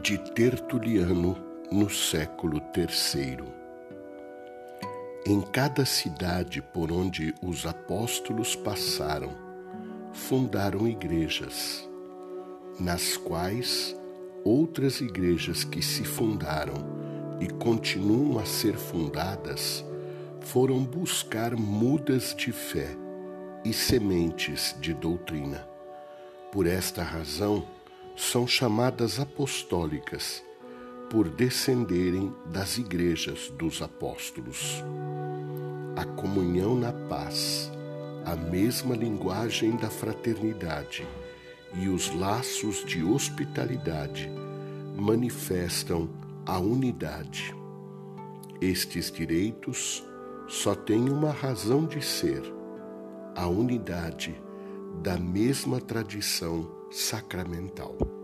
de Tertuliano no século III. Em cada cidade por onde os apóstolos passaram, fundaram igrejas, nas quais outras igrejas que se fundaram e continuam a ser fundadas foram buscar mudas de fé e sementes de doutrina. Por esta razão, são chamadas apostólicas, por descenderem das igrejas dos apóstolos. A comunhão na paz, a mesma linguagem da fraternidade e os laços de hospitalidade manifestam a unidade. Estes direitos só têm uma razão de ser: a unidade da mesma tradição sacramental.